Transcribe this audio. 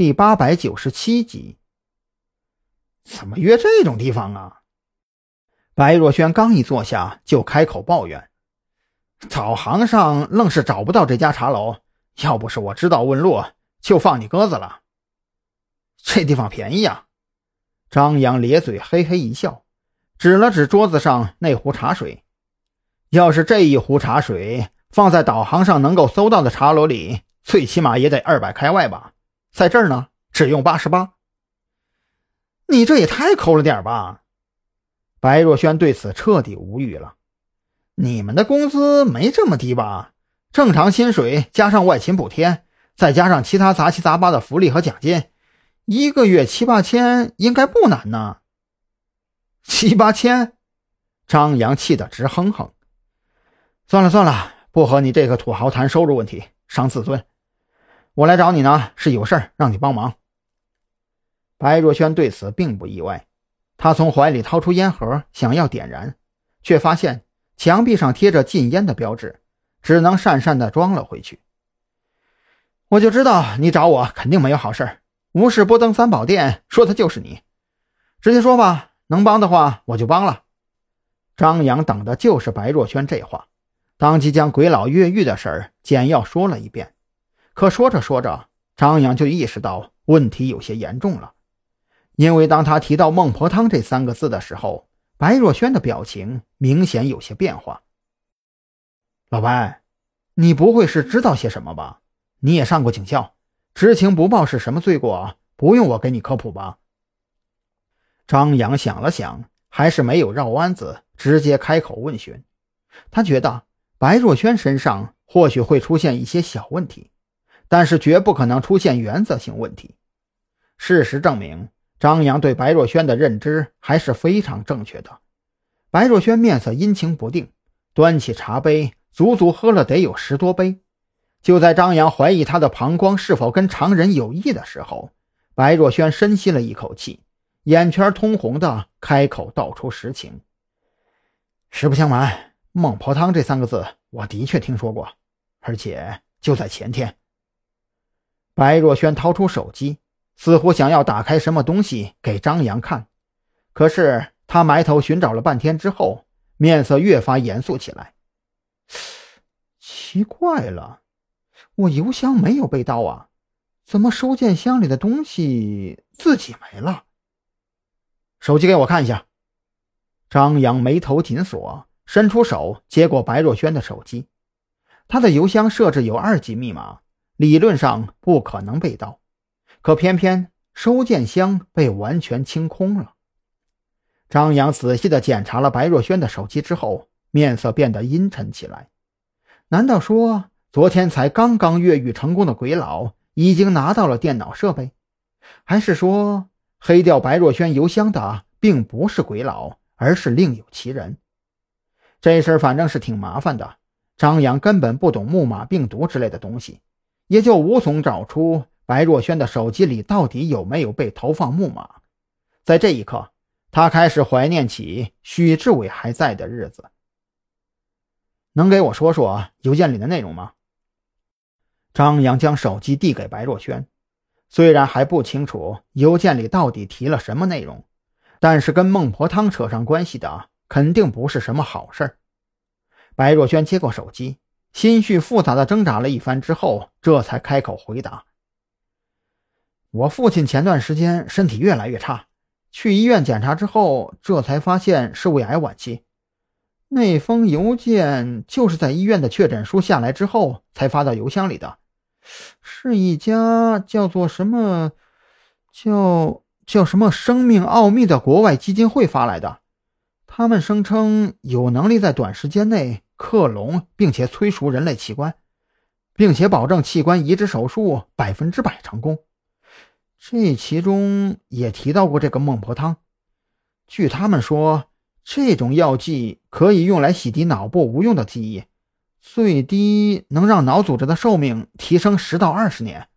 第八百九十七集。怎么约这种地方啊？白若萱刚一坐下，就开口抱怨：“导航上愣是找不到这家茶楼，要不是我知道问路，就放你鸽子了。”这地方便宜啊！张扬咧嘴嘿嘿一笑，指了指桌子上那壶茶水：“要是这一壶茶水放在导航上能够搜到的茶楼里，最起码也得二百开外吧？在这儿呢，只用八十八。你这也太抠了点吧！”白若萱对此彻底无语了。你们的工资没这么低吧？正常薪水加上外勤补贴，再加上其他杂七杂八的福利和奖金，一个月七八千应该不难呢。七八千，张扬气得直哼哼。算了算了，不和你这个土豪谈收入问题，伤自尊。我来找你呢，是有事儿让你帮忙。白若萱对此并不意外。他从怀里掏出烟盒，想要点燃，却发现墙壁上贴着禁烟的标志，只能讪讪地装了回去。我就知道你找我肯定没有好事儿无事不登三宝殿，说的就是你。直接说吧，能帮的话我就帮了。张扬等的就是白若萱这话，当即将鬼佬越狱的事儿简要说了一遍。可说着说着，张扬就意识到问题有些严重了。因为当他提到“孟婆汤”这三个字的时候，白若萱的表情明显有些变化。老白，你不会是知道些什么吧？你也上过警校，知情不报是什么罪过？不用我给你科普吧？张扬想了想，还是没有绕弯子，直接开口问询。他觉得白若萱身上或许会出现一些小问题，但是绝不可能出现原则性问题。事实证明。张扬对白若萱的认知还是非常正确的。白若萱面色阴晴不定，端起茶杯，足足喝了得有十多杯。就在张扬怀疑他的膀胱是否跟常人有异的时候，白若萱深吸了一口气，眼圈通红的开口道出实情：“实不相瞒，孟婆汤这三个字我的确听说过，而且就在前天。”白若萱掏出手机。似乎想要打开什么东西给张扬看，可是他埋头寻找了半天之后，面色越发严肃起来。奇怪了，我邮箱没有被盗啊，怎么收件箱里的东西自己没了？手机给我看一下。张扬眉头紧锁，伸出手接过白若萱的手机。他的邮箱设置有二级密码，理论上不可能被盗。可偏偏收件箱被完全清空了。张扬仔细地检查了白若萱的手机之后，面色变得阴沉起来。难道说昨天才刚刚越狱成功的鬼佬已经拿到了电脑设备？还是说黑掉白若萱邮箱的并不是鬼佬，而是另有其人？这事儿反正是挺麻烦的。张扬根本不懂木马病毒之类的东西，也就无从找出。白若萱的手机里到底有没有被投放木马？在这一刻，他开始怀念起许志伟还在的日子。能给我说说邮件里的内容吗？张扬将手机递给白若萱，虽然还不清楚邮件里到底提了什么内容，但是跟孟婆汤扯上关系的，肯定不是什么好事白若萱接过手机，心绪复杂的挣扎了一番之后，这才开口回答。我父亲前段时间身体越来越差，去医院检查之后，这才发现是胃癌晚期。那封邮件就是在医院的确诊书下来之后才发到邮箱里的，是一家叫做什么，叫叫什么“生命奥秘”的国外基金会发来的。他们声称有能力在短时间内克隆并且催熟人类器官，并且保证器官移植手术百分之百成功。这其中也提到过这个孟婆汤。据他们说，这种药剂可以用来洗涤脑部无用的记忆，最低能让脑组织的寿命提升十到二十年。